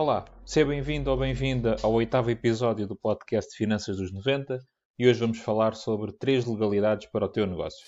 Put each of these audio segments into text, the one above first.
Olá, seja bem-vindo ou bem-vinda ao oitavo episódio do podcast Finanças dos 90 e hoje vamos falar sobre três legalidades para o teu negócio.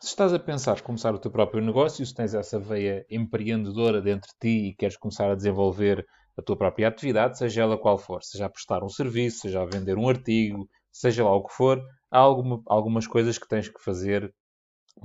Se estás a pensar começar o teu próprio negócio, se tens essa veia empreendedora dentro de ti e queres começar a desenvolver a tua própria atividade, seja ela qual for, seja a prestar um serviço, seja a vender um artigo, seja lá o que for, há alguma, algumas coisas que tens que fazer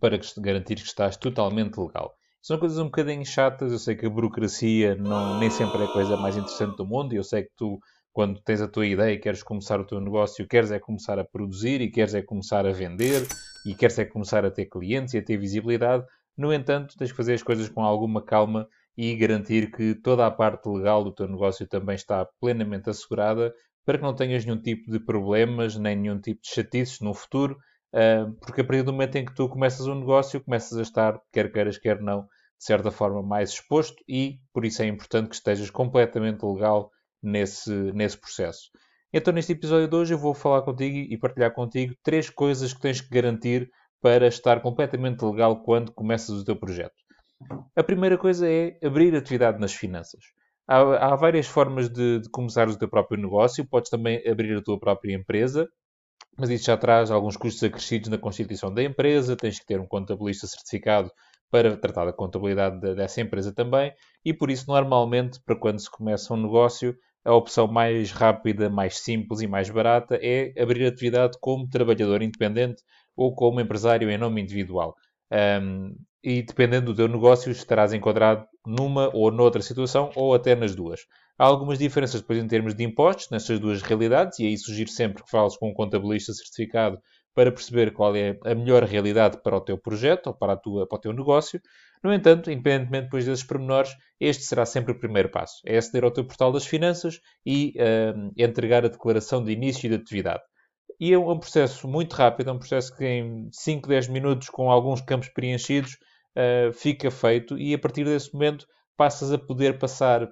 para garantir que estás totalmente legal. São coisas um bocadinho chatas, eu sei que a burocracia não, nem sempre é a coisa mais interessante do mundo, e eu sei que tu, quando tens a tua ideia e queres começar o teu negócio, queres é começar a produzir e queres é começar a vender e queres é começar a ter clientes e a ter visibilidade. No entanto, tens que fazer as coisas com alguma calma e garantir que toda a parte legal do teu negócio também está plenamente assegurada para que não tenhas nenhum tipo de problemas, nem nenhum tipo de chatices no futuro, ah, porque a partir do momento em que tu começas um negócio, começas a estar, quer queiras, quer não, de certa forma mais exposto e por isso é importante que estejas completamente legal nesse, nesse processo. Então, neste episódio de hoje, eu vou falar contigo e partilhar contigo três coisas que tens que garantir para estar completamente legal quando começas o teu projeto. A primeira coisa é abrir atividade nas finanças. Há, há várias formas de, de começar o teu próprio negócio. Podes também abrir a tua própria empresa, mas isso já traz alguns custos acrescidos na constituição da empresa. Tens que ter um contabilista certificado para tratar da contabilidade dessa empresa também. E por isso, normalmente, para quando se começa um negócio, a opção mais rápida, mais simples e mais barata é abrir atividade como trabalhador independente ou como empresário em nome individual. Um, e dependendo do teu negócio, estarás enquadrado numa ou noutra situação, ou até nas duas. Há algumas diferenças depois em termos de impostos nestas duas realidades, e aí sugiro sempre que fales com um contabilista certificado para perceber qual é a melhor realidade para o teu projeto ou para, a tua, para o teu negócio. No entanto, independentemente depois desses pormenores, este será sempre o primeiro passo. É aceder ao teu portal das finanças e uh, entregar a declaração de início de atividade. E é um processo muito rápido, é um processo que em 5, 10 minutos, com alguns campos preenchidos, uh, fica feito e a partir desse momento passas a poder passar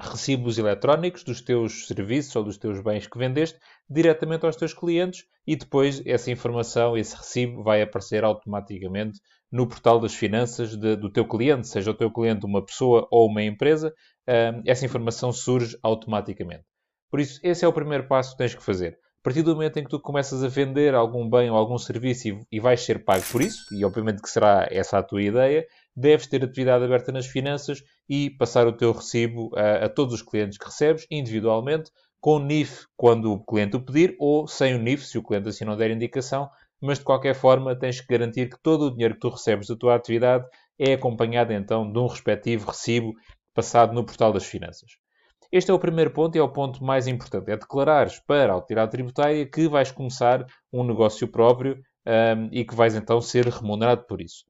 recibos eletrónicos dos teus serviços ou dos teus bens que vendeste diretamente aos teus clientes e depois essa informação, esse recibo vai aparecer automaticamente no portal das finanças de, do teu cliente, seja o teu cliente uma pessoa ou uma empresa, uh, essa informação surge automaticamente. Por isso, esse é o primeiro passo que tens que fazer. A partir do momento em que tu começas a vender algum bem ou algum serviço e, e vais ser pago por isso, e obviamente que será essa a tua ideia, deves ter atividade aberta nas finanças e passar o teu recibo a, a todos os clientes que recebes, individualmente, com NIF quando o cliente o pedir, ou sem o NIF, se o cliente assim não der indicação, mas de qualquer forma tens que garantir que todo o dinheiro que tu recebes da tua atividade é acompanhado então de um respectivo recibo passado no portal das finanças. Este é o primeiro ponto e é o ponto mais importante. É declarares para a autoridade tributária que vais começar um negócio próprio um, e que vais então ser remunerado por isso.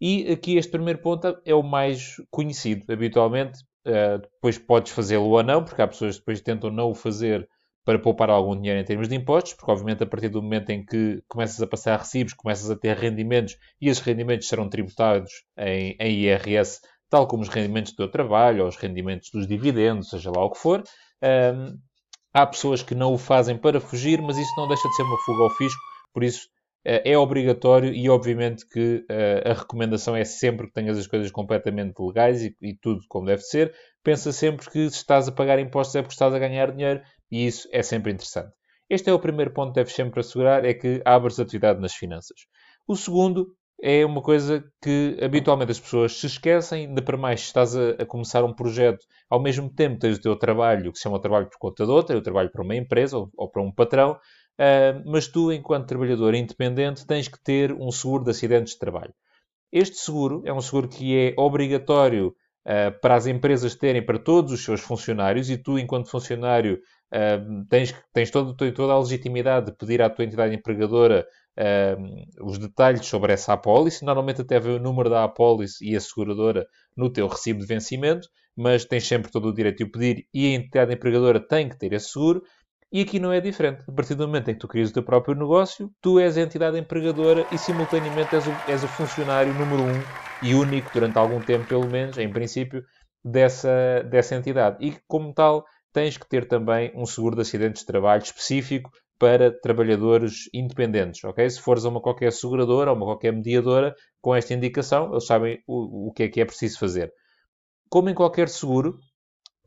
E aqui este primeiro ponto é o mais conhecido. Habitualmente, uh, depois podes fazê-lo ou não, porque há pessoas que depois tentam não o fazer para poupar algum dinheiro em termos de impostos, porque obviamente a partir do momento em que começas a passar recibos, começas a ter rendimentos e esses rendimentos serão tributados em, em IRS tal como os rendimentos do teu trabalho, ou os rendimentos dos dividendos, seja lá o que for. Um, há pessoas que não o fazem para fugir, mas isso não deixa de ser uma fuga ao fisco, por isso uh, é obrigatório e obviamente que uh, a recomendação é sempre que tenhas as coisas completamente legais e, e, tudo como deve ser. Pensa sempre que se estás a pagar impostos é porque estás a ganhar dinheiro e isso é sempre interessante. Este é o primeiro ponto que deves sempre assegurar, é que abres atividade nas finanças. O segundo é uma coisa que habitualmente as pessoas se esquecem, ainda para mais se estás a, a, começar um projeto, ao mesmo tempo tens o teu trabalho, que se chama trabalho por conta de outra, o trabalho para uma empresa ou, ou para um patrão, uh, mas tu, enquanto trabalhador independente, tens que ter um seguro de acidentes de trabalho. Este seguro é um seguro que é obrigatório para as empresas terem para todos os seus funcionários e tu, enquanto funcionário, uh, tens, tens todo, toda a legitimidade de pedir à tua entidade empregadora uh, os detalhes sobre essa apólice. Normalmente até vê o número da apólice e a seguradora no teu recibo de vencimento, mas tens sempre todo o direito de o pedir e a entidade empregadora tem que ter esse seguro. E aqui não é diferente. A partir do momento em que tu crias o teu próprio negócio, tu és a entidade empregadora e simultaneamente és o, és o funcionário número um e único durante algum tempo, pelo menos, em princípio, dessa, dessa entidade. E como tal, tens que ter também um seguro de acidentes de trabalho específico para trabalhadores independentes, ok? Se fores a uma qualquer seguradora ou uma qualquer mediadora com esta indicação, eles sabem o, o que é que é preciso fazer. Como em qualquer seguro,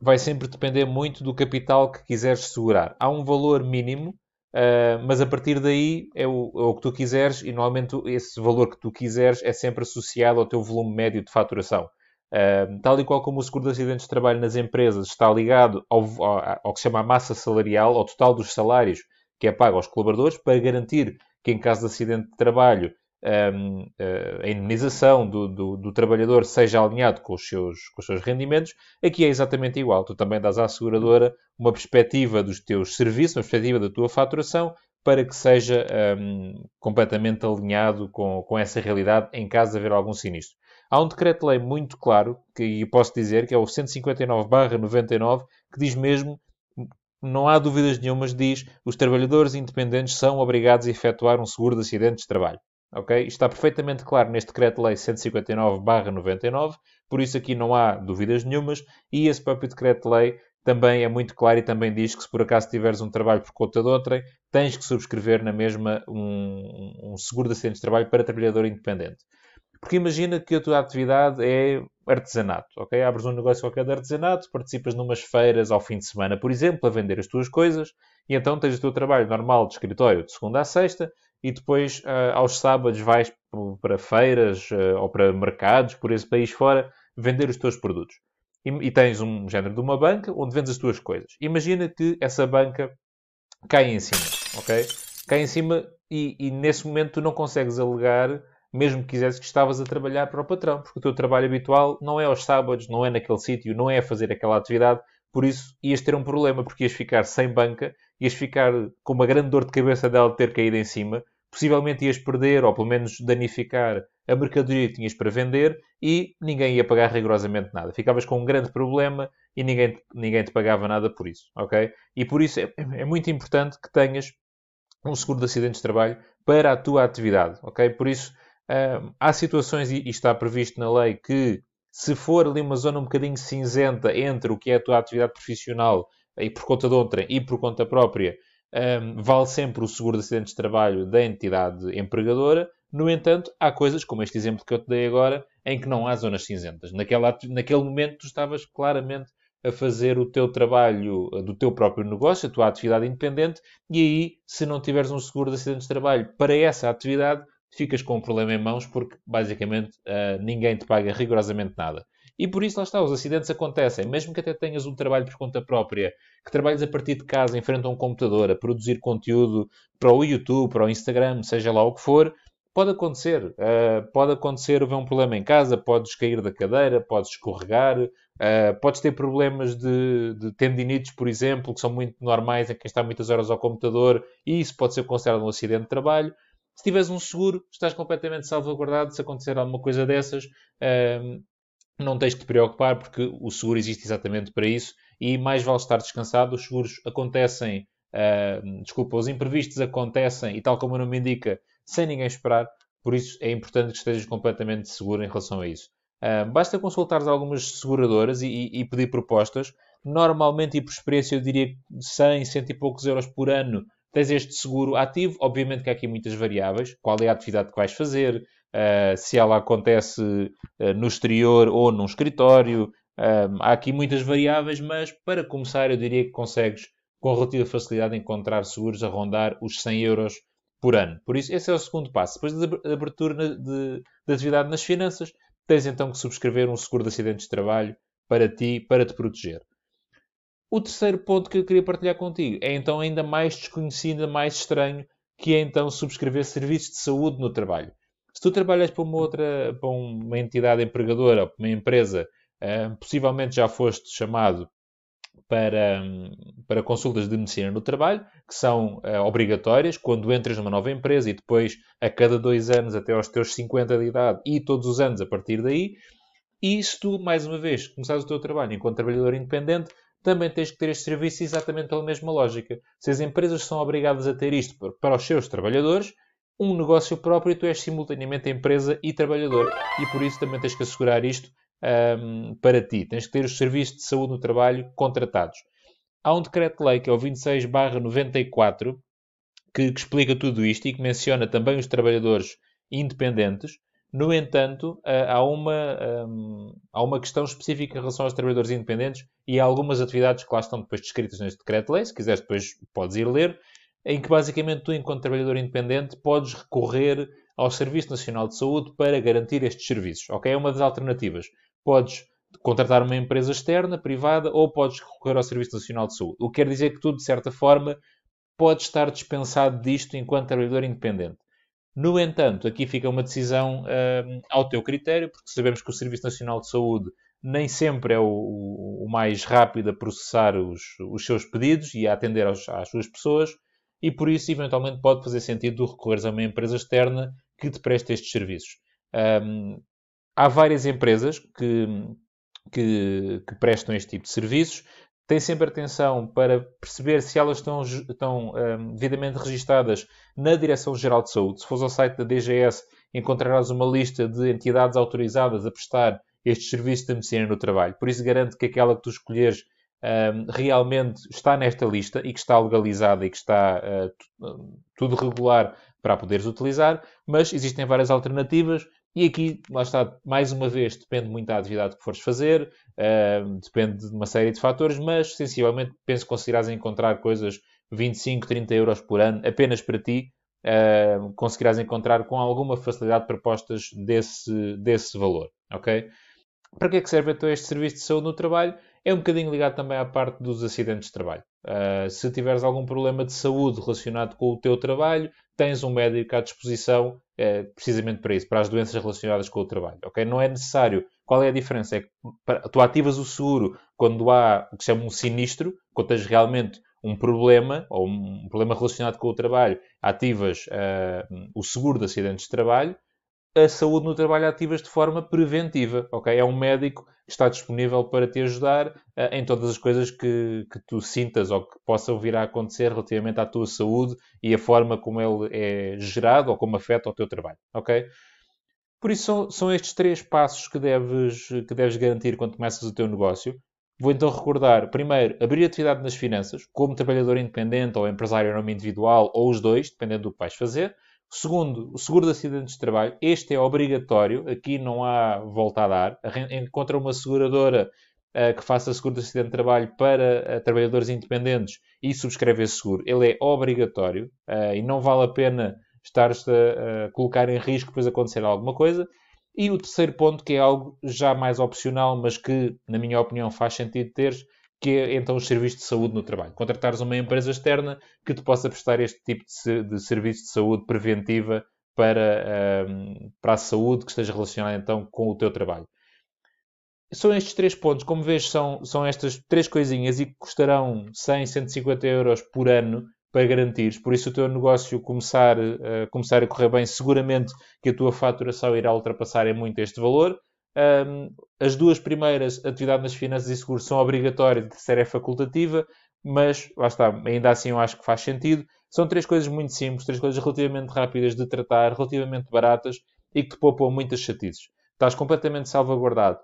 vai sempre depender muito do capital que quiseres segurar. Há um valor mínimo, uh, mas a partir daí é o, é o, que tu quiseres e normalmente esse valor que tu quiseres é sempre associado ao teu volume médio de faturação. Uh, tal e qual como o seguro de acidentes de trabalho nas empresas está ligado ao, ao, ao que se chama a massa salarial, ao total dos salários que é pago aos colaboradores, para garantir que em caso de acidente de trabalho um, eh, a indemnização do, do, do, trabalhador seja alinhado com os, seus, com os seus rendimentos, aqui é exatamente igual. Tu também dás à seguradora uma perspectiva dos teus serviços, uma perspectiva da tua faturação, para que seja um, completamente alinhado com, com essa realidade em caso de haver algum sinistro. Há um decreto-lei muito claro, que posso dizer, que é o 159-99, que diz mesmo não há dúvidas nenhumas, diz os trabalhadores independentes são obrigados a efetuar um seguro de acidentes de trabalho. Ok? Está perfeitamente claro neste Decreto-Lei 159-99, por isso aqui não há dúvidas nenhumas, e esse próprio Decreto-Lei também é muito claro e também diz que se por acaso tiveres um trabalho por conta de outrem, tens que subscrever na mesma um, um seguro de acidentes de trabalho para trabalhador independente. Porque imagina que a tua atividade é artesanato, ok? Abres um negócio qualquer de artesanato, participas numas feiras ao fim de semana, por exemplo, a vender as tuas coisas, e então tens o teu trabalho normal de escritório de segunda a sexta, e depois uh, aos sábados vais para feiras uh, ou para mercados por esse país fora vender os teus produtos. E, e, tens um género de uma banca onde vendes as tuas coisas. Imagina que essa banca cai em cima, ok? Cai em cima e, e nesse momento tu não consegues alegar mesmo que quisesse que estavas a trabalhar para o patrão, porque o teu trabalho habitual não é aos sábados, não é naquele sítio, não é a fazer aquela atividade, por isso ias ter um problema, porque ias ficar sem banca, ias ficar com uma grande dor de cabeça dela ter caído em cima, possivelmente ias perder ou pelo menos danificar a mercadoria que tinhas para vender e ninguém ia pagar rigorosamente nada. Ficavas com um grande problema e ninguém, ninguém te pagava nada por isso, ok? E por isso é, é muito importante que tenhas um seguro de acidentes de trabalho para a tua atividade, ok? Por isso, há situações, e está previsto na lei, que se for ali uma zona um bocadinho cinzenta entre o que é a tua atividade profissional e por conta de outra e por conta própria, um, vale sempre o seguro de acidentes de trabalho da entidade empregadora. No entanto, há coisas, como este exemplo que eu te dei agora, em que não há zonas cinzentas. Naquela, naquele momento, tu estavas claramente a fazer o teu trabalho do teu próprio negócio, a tua atividade independente, e aí, se não tiveres um seguro de acidentes de trabalho para essa atividade, ficas com um problema em mãos porque basicamente uh, ninguém te paga rigorosamente nada. E por isso lá está, os acidentes acontecem. Mesmo que até tenhas um trabalho por conta própria, que trabalhes a partir de casa, em frente a um computador, a produzir conteúdo para o YouTube, para o Instagram, seja lá o que for, pode acontecer. Uh, pode acontecer haver um problema em casa, podes cair da cadeira, podes escorregar, uh, podes ter problemas de, de, tendinites, por exemplo, que são muito normais em quem está muitas horas ao computador, e isso pode ser considerado um acidente de trabalho. Se tiveres um seguro, estás completamente salvaguardado. Se acontecer alguma coisa dessas, uh, não tens que te preocupar, porque o seguro existe exatamente para isso e mais vale estar descansado. Os seguros acontecem, uh, desculpa, os imprevistos acontecem e, tal como o nome indica, sem ninguém esperar. Por isso é importante que estejas completamente seguro em relação a isso. Uh, basta consultar algumas seguradoras e, e, e, pedir propostas. Normalmente, e por experiência, eu diria 100, 100 e poucos euros por ano tens este seguro ativo. Obviamente que há aqui muitas variáveis. Qual é a atividade que vais fazer? Uh, se ela acontece uh, no exterior ou num escritório. Há aqui muitas variáveis, mas para começar, eu diria que consegues com relativa facilidade encontrar seguros a rondar os 100 euros por ano. Por isso, esse é o segundo passo. Depois da abertura de, de atividade nas finanças, tens então que subscrever um seguro de acidentes de trabalho para ti, para te proteger. O terceiro ponto que eu queria partilhar contigo é então ainda mais desconhecido, mais estranho, que é então subscrever serviços de saúde no trabalho. Se tu trabalhas para uma outra, para uma entidade empregadora, para uma empresa, uh, possivelmente já foste chamado para, para consultas de medicina no trabalho, que são uh, obrigatórias quando entras numa nova empresa e depois a cada dois anos até aos teus 50 de idade e todos os anos a partir daí. E se tu, mais uma vez, começares o teu trabalho enquanto trabalhador independente, também tens que ter este serviço exatamente pela mesma lógica. Se as empresas são obrigadas a ter isto para os seus trabalhadores, um negócio próprio, tu és simultaneamente empresa e trabalhador. E por isso também tens que assegurar isto um, para ti. Tens que ter os serviços de saúde no trabalho contratados. há um decreto-lei que é o 26-94 que, que explica tudo isto e que menciona também os trabalhadores independentes. No entanto, eh, há uma, há uma questão específica em relação aos trabalhadores independentes e há algumas atividades que lá estão depois descritas neste decreto-lei. Se quiseres, depois podes ir ler. Em que basicamente tu, enquanto trabalhador independente, podes recorrer ao Serviço Nacional de Saúde para garantir estes serviços. Ok? É uma das alternativas. Podes contratar uma empresa externa, privada, ou podes recorrer ao Serviço Nacional de Saúde. O que quer dizer que tu, de certa forma, podes estar dispensado disto enquanto trabalhador independente. No entanto, aqui fica uma decisão uh, ao teu critério, porque sabemos que o Serviço Nacional de Saúde nem sempre é o, o mais rápido a processar os, os, seus pedidos e a atender aos, às suas pessoas, e por isso, eventualmente, pode fazer sentido recorreres a uma empresa externa que te preste estes serviços. Um, há várias empresas que, que, que, prestam este tipo de serviços. Tem sempre atenção para perceber se elas estão, estão um, devidamente registadas na Direção-Geral de Saúde. Se fores ao site da DGS, encontrarás uma lista de entidades autorizadas a prestar estes serviços de medicina no trabalho. Por isso, garanto que aquela que tu escolheres realmente está nesta lista e que está legalizada e que está uh, tudo regular para poderes utilizar, mas existem várias alternativas e aqui, lá está, mais uma vez, depende muito da atividade que fores fazer, uh, depende de uma série de fatores, mas sensivelmente penso que conseguirás encontrar coisas 25, 30 euros por ano apenas para ti, uh, conseguirás encontrar com alguma facilidade propostas desse, desse valor, ok? Para que é que serve então este serviço de saúde no trabalho? É um bocadinho ligado também à parte dos acidentes de trabalho. Uh, se tiveres algum problema de saúde relacionado com o teu trabalho, tens um médico à disposição uh, precisamente para isso, para as doenças relacionadas com o trabalho. Okay? Não é necessário. Qual é a diferença? É que tu ativas o seguro quando há o que se chama um sinistro, quando tens realmente um problema, ou um problema relacionado com o trabalho, ativas uh, o seguro de acidentes de trabalho, a saúde no trabalho ativas de forma preventiva, ok? É um médico que está disponível para te ajudar uh, em todas as coisas que, que tu sintas ou que possam vir a acontecer relativamente à tua saúde e a forma como ele é gerado ou como afeta o teu trabalho, ok? Por isso são, são estes três passos que deves, que deves garantir quando começas o teu negócio. Vou então recordar, primeiro, abrir atividade nas finanças, como trabalhador independente ou empresário em nome individual, ou os dois, dependendo do que vais fazer. Segundo, o seguro de acidentes de trabalho. Este é obrigatório. Aqui não há volta a dar. Encontra uma seguradora uh, que faça seguro de acidente de trabalho para uh, trabalhadores independentes e subscreve esse seguro. Ele é obrigatório uh, e não vale a pena estar-te a colocar em risco depois acontecer alguma coisa. E o terceiro ponto, que é algo já mais opcional, mas que, na minha opinião, faz sentido teres, que é então os serviços de saúde no trabalho. Contratares uma empresa externa que te possa prestar este tipo de, de serviço de saúde preventiva para, um, para a saúde que esteja relacionada então com o teu trabalho. São estes três pontos. Como vês, são, são estas três coisinhas e que custarão 100, 150 euros por ano para garantires. Por isso, o teu negócio começar, uh, começar a correr bem, seguramente que a tua faturação irá ultrapassar em muito este valor. Um, as duas primeiras, atividade nas finanças e seguros, são obrigatórias, a terceira é facultativa, mas lá está, ainda assim eu acho que faz sentido. São três coisas muito simples, três coisas relativamente rápidas de tratar, relativamente baratas e que te poupam muitas chatices. Estás completamente salvaguardado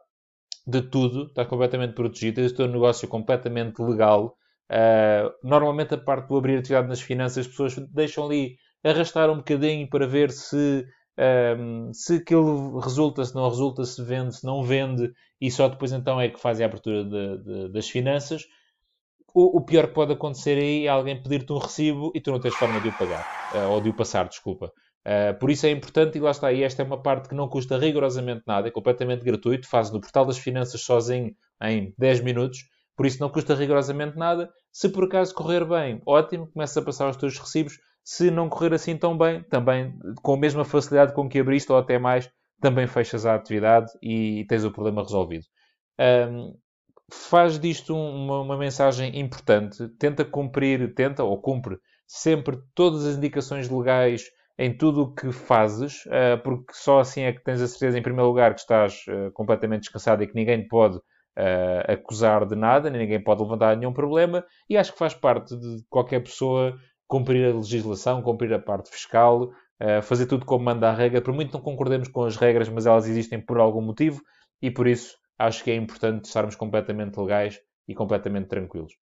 de tudo, estás completamente protegido, tens o teu negócio completamente legal. Uh, normalmente, a parte do abrir atividade nas finanças, as pessoas deixam ali arrastar um bocadinho para ver se um, se aquilo resulta, se não resulta, se vende, se não vende, e só depois então é que fazem a abertura de, de, das finanças. O, o, pior que pode acontecer aí é alguém pedir-te um recibo e tu não tens forma de o pagar, uh, ou de o passar, desculpa. Uh, por isso é importante, e lá está, e esta é uma parte que não custa rigorosamente nada, é completamente gratuito, faz no portal das finanças sozinho em 10 minutos, por isso não custa rigorosamente nada. Se por acaso correr bem, ótimo, começa a passar os teus recibos, se não correr assim tão bem, também com a mesma facilidade com que abriste ou até mais, também fechas a atividade e tens o problema resolvido. Um, faz disto uma, uma, mensagem importante. Tenta cumprir, tenta ou cumpre sempre todas as indicações legais em tudo o que fazes, uh, porque só assim é que tens a certeza, em primeiro lugar, que estás uh, completamente descansado e que ninguém te pode uh, acusar de nada, ninguém pode levantar nenhum problema, e acho que faz parte de qualquer pessoa cumprir a legislação, cumprir a parte fiscal, uh, fazer tudo como manda a regra. Por muito não concordemos com as regras, mas elas existem por algum motivo e por isso acho que é importante estarmos completamente legais e completamente tranquilos.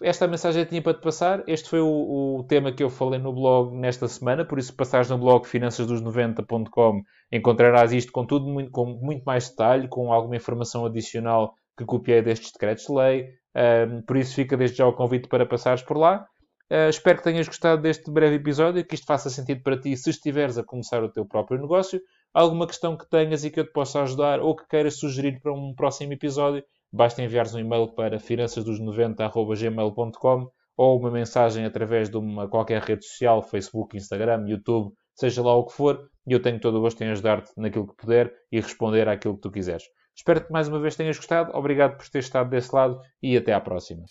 esta mensagem eu tinha para te passar. Este foi o, o, tema que eu falei no blog nesta semana. Por isso, passares no blog finançasdos90.com, encontrarás isto com tudo muito, com muito mais detalhe, com alguma informação adicional que copiei destes decretos de lei. Um, por isso, fica desde já o convite para passares por lá. Uh, espero que tenhas gostado deste breve episódio, que isto faça sentido para ti se estiveres a começar o teu próprio negócio. Alguma questão que tenhas e que eu te possa ajudar ou que queiras sugerir para um próximo episódio, basta enviares um e-mail para finançasdos90.gmail.com ou uma mensagem através de uma qualquer rede social, Facebook, Instagram, YouTube, seja lá o que for, e eu tenho todo o gosto em ajudar-te naquilo que puder e responder àquilo que tu quiseres. Espero que mais uma vez tenhas gostado, obrigado por ter estado desse lado e até à próxima.